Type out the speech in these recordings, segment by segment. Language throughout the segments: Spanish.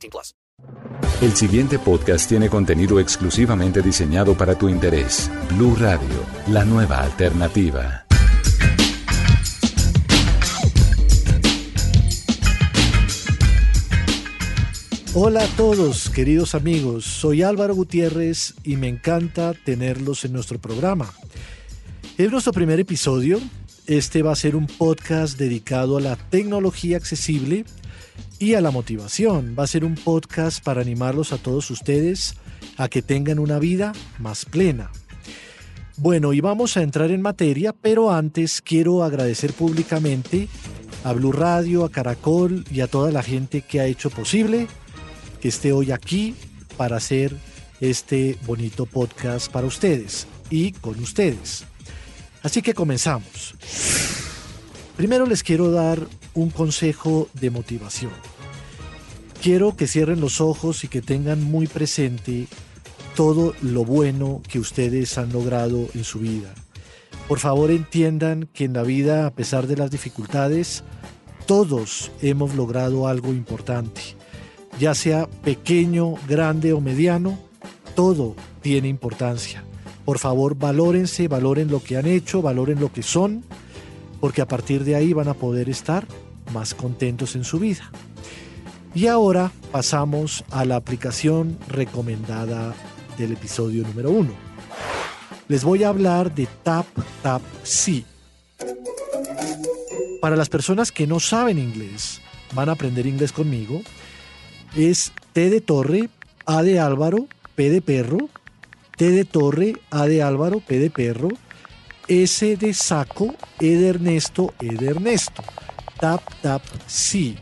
18 plus. El siguiente podcast tiene contenido exclusivamente diseñado para tu interés. Blue Radio, la nueva alternativa. Hola a todos, queridos amigos. Soy Álvaro Gutiérrez y me encanta tenerlos en nuestro programa. Es nuestro primer episodio. Este va a ser un podcast dedicado a la tecnología accesible y a la motivación. Va a ser un podcast para animarlos a todos ustedes a que tengan una vida más plena. Bueno, y vamos a entrar en materia, pero antes quiero agradecer públicamente a Blue Radio, a Caracol y a toda la gente que ha hecho posible que esté hoy aquí para hacer este bonito podcast para ustedes y con ustedes. Así que comenzamos. Primero les quiero dar un consejo de motivación. Quiero que cierren los ojos y que tengan muy presente todo lo bueno que ustedes han logrado en su vida. Por favor entiendan que en la vida, a pesar de las dificultades, todos hemos logrado algo importante ya sea pequeño, grande o mediano, todo tiene importancia. Por favor, valórense, valoren lo que han hecho, valoren lo que son, porque a partir de ahí van a poder estar más contentos en su vida. Y ahora pasamos a la aplicación recomendada del episodio número uno. Les voy a hablar de Tap Tap Si. Para las personas que no saben inglés, van a aprender inglés conmigo es T de Torre, A de Álvaro, P de Perro, T de Torre, A de Álvaro, P de Perro, S de Saco, E de Ernesto, E Ernesto. Tap, tap, sí.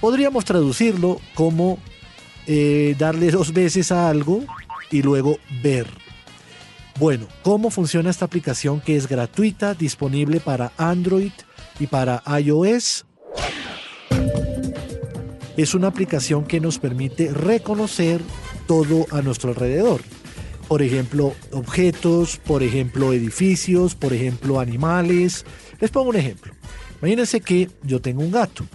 Podríamos traducirlo como eh, darle dos veces a algo y luego ver. Bueno, ¿cómo funciona esta aplicación que es gratuita, disponible para Android y para iOS? es una aplicación que nos permite reconocer todo a nuestro alrededor. Por ejemplo, objetos, por ejemplo, edificios, por ejemplo, animales. Les pongo un ejemplo. Imagínense que yo tengo un gato.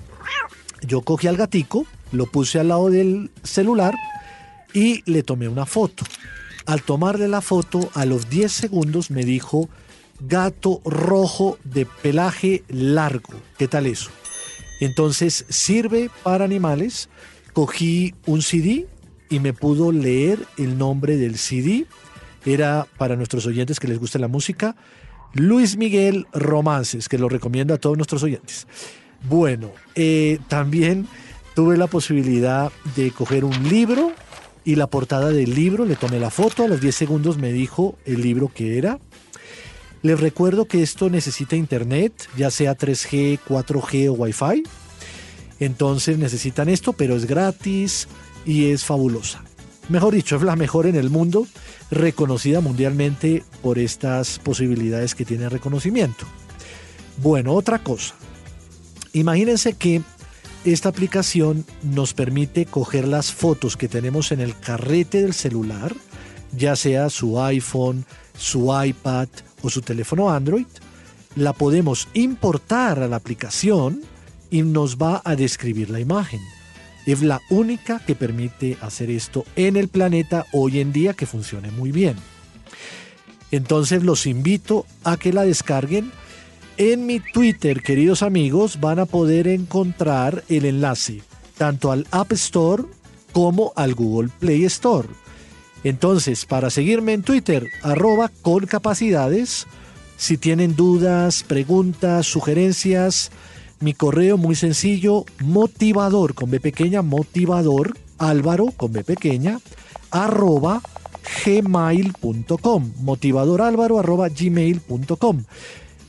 Yo cogí al gatico, lo puse al lado del celular y le tomé una foto. Al tomarle la foto, a los 10 segundos me dijo gato rojo de pelaje largo. ¿Qué tal eso? Entonces sirve para animales. Cogí un CD y me pudo leer el nombre del CD. Era para nuestros oyentes que les gusta la música. Luis Miguel Romances, que lo recomiendo a todos nuestros oyentes. Bueno, eh, también tuve la posibilidad de coger un libro y la portada del libro, le tomé la foto, a los 10 segundos me dijo el libro que era. Les recuerdo que esto necesita internet, ya sea 3G, 4G o Wi-Fi. Entonces necesitan esto, pero es gratis y es fabulosa. Mejor dicho, es la mejor en el mundo, reconocida mundialmente por estas posibilidades que tiene reconocimiento. Bueno, otra cosa. Imagínense que esta aplicación nos permite coger las fotos que tenemos en el carrete del celular, ya sea su iPhone, su iPad o su teléfono Android, la podemos importar a la aplicación y nos va a describir la imagen. Es la única que permite hacer esto en el planeta hoy en día que funcione muy bien. Entonces los invito a que la descarguen. En mi Twitter, queridos amigos, van a poder encontrar el enlace tanto al App Store como al Google Play Store. Entonces, para seguirme en Twitter, arroba con capacidades, si tienen dudas, preguntas, sugerencias, mi correo muy sencillo, motivador con B pequeña, motivador álvaro con B pequeña, arroba gmail.com, motivador álvaro arroba gmail.com.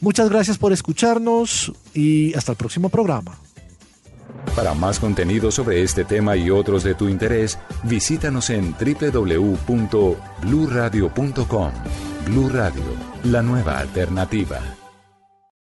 Muchas gracias por escucharnos y hasta el próximo programa. Para más contenido sobre este tema y otros de tu interés, visítanos en www.bluradio.com. Blu Radio, la nueva alternativa.